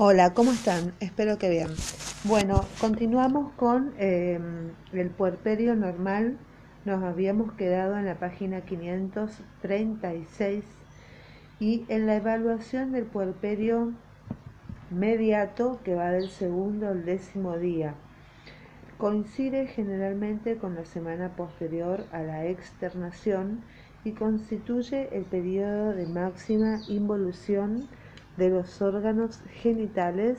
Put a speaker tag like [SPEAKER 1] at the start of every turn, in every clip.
[SPEAKER 1] Hola, ¿cómo están? Espero que bien. Bueno, continuamos con eh, el puerperio normal. Nos habíamos quedado en la página 536 y en la evaluación del puerperio mediato que va del segundo al décimo día. Coincide generalmente con la semana posterior a la externación y constituye el periodo de máxima involución de los órganos genitales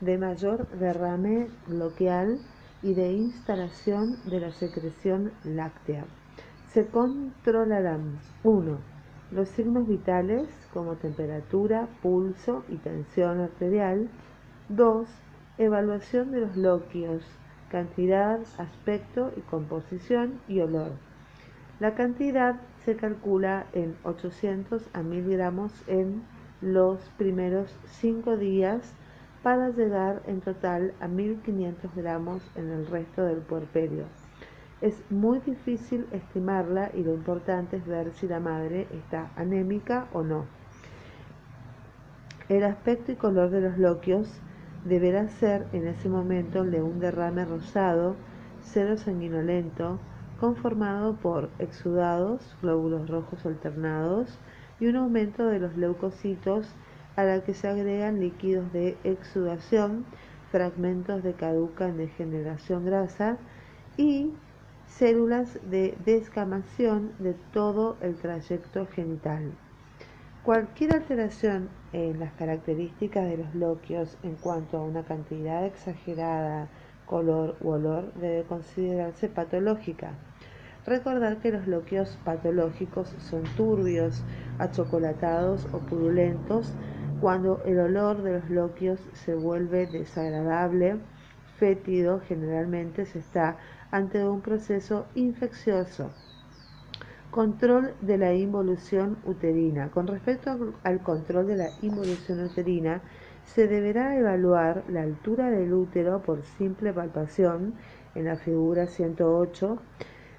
[SPEAKER 1] de mayor derrame loquial y de instalación de la secreción láctea. Se controlarán 1. Los signos vitales como temperatura, pulso y tensión arterial. 2. Evaluación de los loquios, cantidad, aspecto y composición y olor. La cantidad se calcula en 800 a 1000 gramos en los primeros cinco días para llegar en total a 1500 gramos en el resto del puerperio. Es muy difícil estimarla y lo importante es ver si la madre está anémica o no. El aspecto y color de los loquios deberá ser en ese momento el de un derrame rosado, cero sanguinolento, conformado por exudados, glóbulos rojos alternados, y un aumento de los leucocitos a la que se agregan líquidos de exudación, fragmentos de caduca en degeneración grasa y células de descamación de todo el trayecto genital. Cualquier alteración en las características de los loquios en cuanto a una cantidad exagerada, color u olor debe considerarse patológica. Recordar que los loquios patológicos son turbios, achocolatados o purulentos cuando el olor de los loquios se vuelve desagradable, fétido, generalmente se está ante un proceso infeccioso. Control de la involución uterina. Con respecto al control de la involución uterina, se deberá evaluar la altura del útero por simple palpación en la figura 108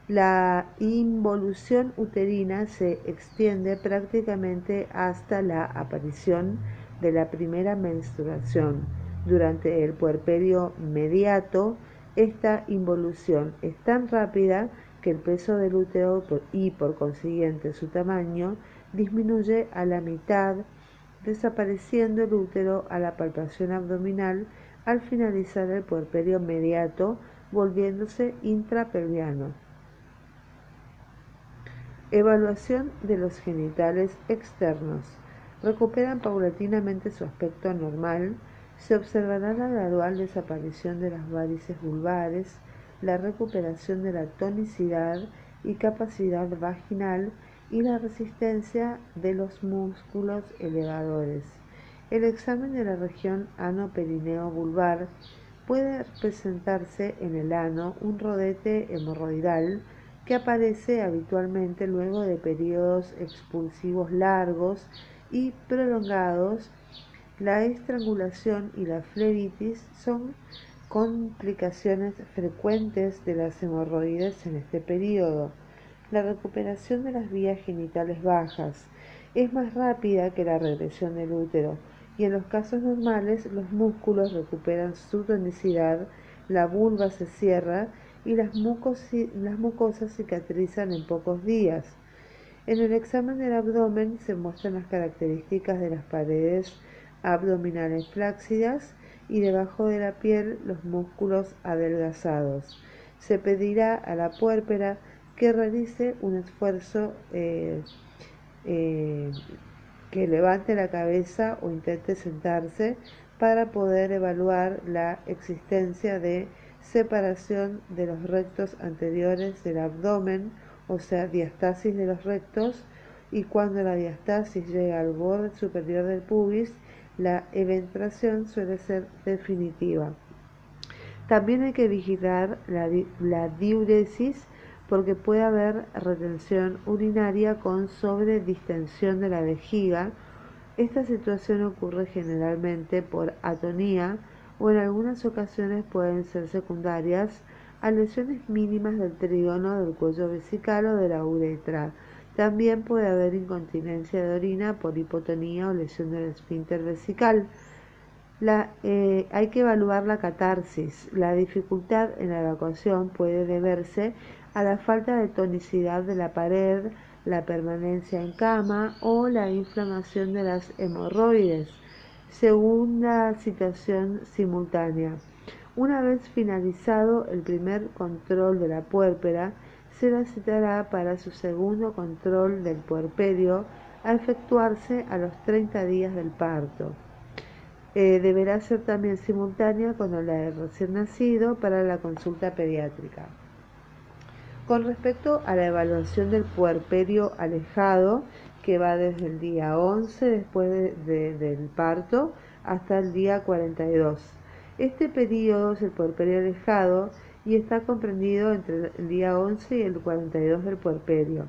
[SPEAKER 1] la involución uterina se extiende prácticamente hasta la aparición de la primera menstruación. Durante el puerperio mediato, esta involución es tan rápida que el peso del útero y por consiguiente su tamaño disminuye a la mitad, desapareciendo el útero a la palpación abdominal al finalizar el puerperio mediato, volviéndose intrapelviano. Evaluación de los genitales externos. Recuperan paulatinamente su aspecto normal. Se observará la gradual desaparición de las varices vulvares, la recuperación de la tonicidad y capacidad vaginal y la resistencia de los músculos elevadores. El examen de la región ano-perineo vulvar puede presentarse en el ano un rodete hemorroidal que aparece habitualmente luego de periodos expulsivos largos y prolongados. La estrangulación y la flebitis son complicaciones frecuentes de las hemorroides en este periodo. La recuperación de las vías genitales bajas es más rápida que la regresión del útero y en los casos normales los músculos recuperan su tonicidad, la vulva se cierra y las, mucosas cicatrizan en pocos días. En el examen del abdomen se muestran las características de las paredes abdominales flácidas y debajo de la piel los músculos adelgazados. Se pedirá a la puérpera que realice un esfuerzo eh, eh, que levante la cabeza o intente sentarse para poder evaluar la existencia de separación de los rectos anteriores del abdomen, o sea, diastasis de los rectos, y cuando la diastasis llega al borde superior del pubis, la eventración suele ser definitiva. También hay que vigilar la, la diuresis porque puede haber retención urinaria con sobredistensión de la vejiga. Esta situación ocurre generalmente por atonía, o en algunas ocasiones pueden ser secundarias a lesiones mínimas del trígono del cuello vesical o de la uretra. También puede haber incontinencia de orina por hipotonía o lesión del esfínter vesical. eh, hay que evaluar la catarsis. La dificultad en la evacuación puede deberse a la falta de tonicidad de la pared, la permanencia en cama o la inflamación de las hemorroides, segunda situación simultánea. Una vez finalizado el primer control de la puérpera, se la citará para su segundo control del puerperio a efectuarse a los 30 días del parto. Eh, deberá ser también simultánea con la del recién nacido para la consulta pediátrica. Con respecto a la evaluación del puerperio alejado, que va desde el día 11 después del parto hasta el día 42. Este periodo es el puerperio alejado y está comprendido entre el día 11 y el 42 del puerperio.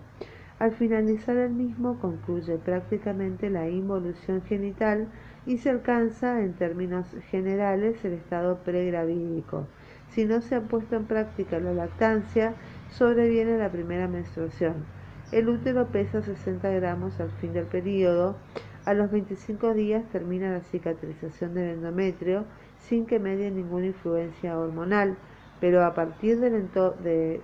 [SPEAKER 1] Al finalizar el mismo concluye prácticamente la involución genital y se alcanza en términos generales el estado pregravídico. Si no se ha puesto en práctica la lactancia, sobreviene la primera menstruación. El útero pesa 60 gramos al fin del periodo. A los 25 días termina la cicatrización del endometrio sin que medie ninguna influencia hormonal, pero a partir de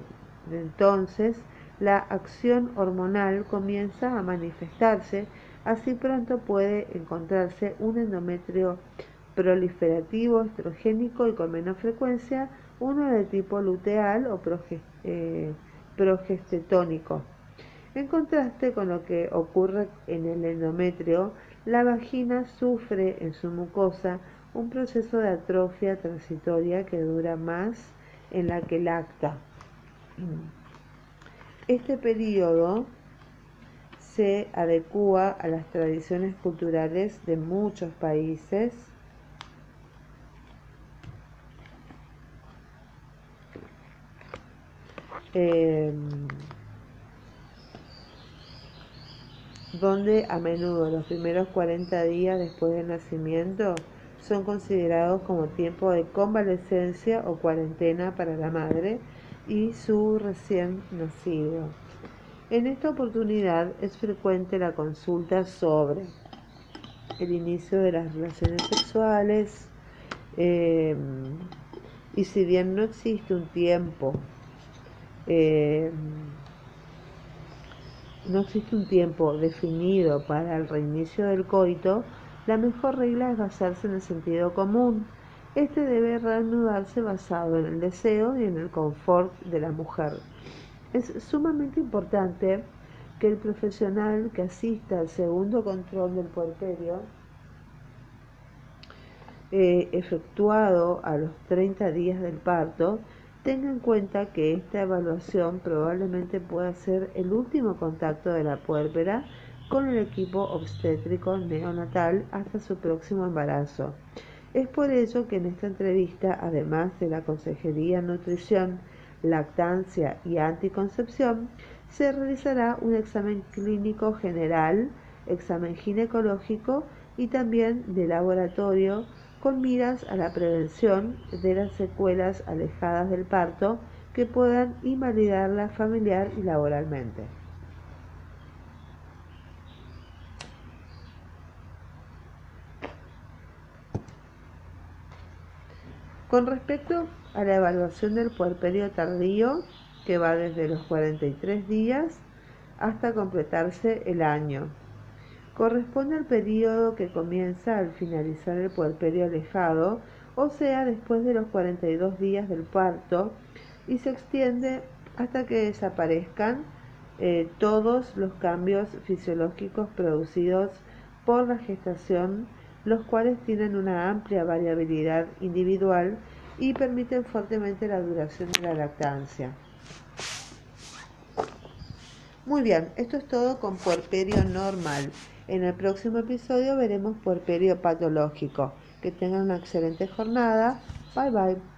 [SPEAKER 1] entonces la acción hormonal comienza a manifestarse Así pronto puede encontrarse un endometrio proliferativo, estrogénico y con menos frecuencia, uno de tipo luteal o eh, progestetónico. En contraste con lo que ocurre en el endometrio, la vagina sufre en su mucosa un proceso de atrofia transitoria que dura más en la que lacta. Este periodo se adecua a las tradiciones culturales de muchos países. Em, donde a menudo los primeros 40 días después del nacimiento son considerados como tiempo de convalecencia o cuarentena para la madre y su recién nacido. En esta oportunidad es frecuente la consulta sobre el inicio de las relaciones sexuales eh, y si bien no existe un tiempo eh, no existe un tiempo definido para el reinicio del coito, la mejor regla es basarse en el sentido común. Este debe reanudarse basado en el deseo y en el confort de la mujer. Es sumamente importante que el profesional que asista al segundo control del puerperio, eh, efectuado a los 30 días del parto, tenga en cuenta que esta evaluación probablemente pueda ser el último contacto de la puérpera con el equipo obstétrico neonatal hasta su próximo embarazo. Es por ello que en esta entrevista, además de la consejería nutrición, lactancia y anticoncepción, se realizará un examen clínico general, examen ginecológico y también de laboratorio con miras a la prevención de las secuelas alejadas del parto que puedan invalidarla familiar y laboralmente. Con respecto a la evaluación del puerperio tardío, que va desde los 43 días hasta completarse el año. Corresponde al periodo que comienza al finalizar el puerperio alejado, o sea, después de los 42 días del parto, y se extiende hasta que desaparezcan eh, todos los cambios fisiológicos producidos por la gestación, los cuales tienen una amplia variabilidad individual y permiten fuertemente la duración de la lactancia. Muy bien, esto es todo con puerperio normal. En el próximo episodio veremos puerperio patológico. Que tengan una excelente jornada. Bye bye.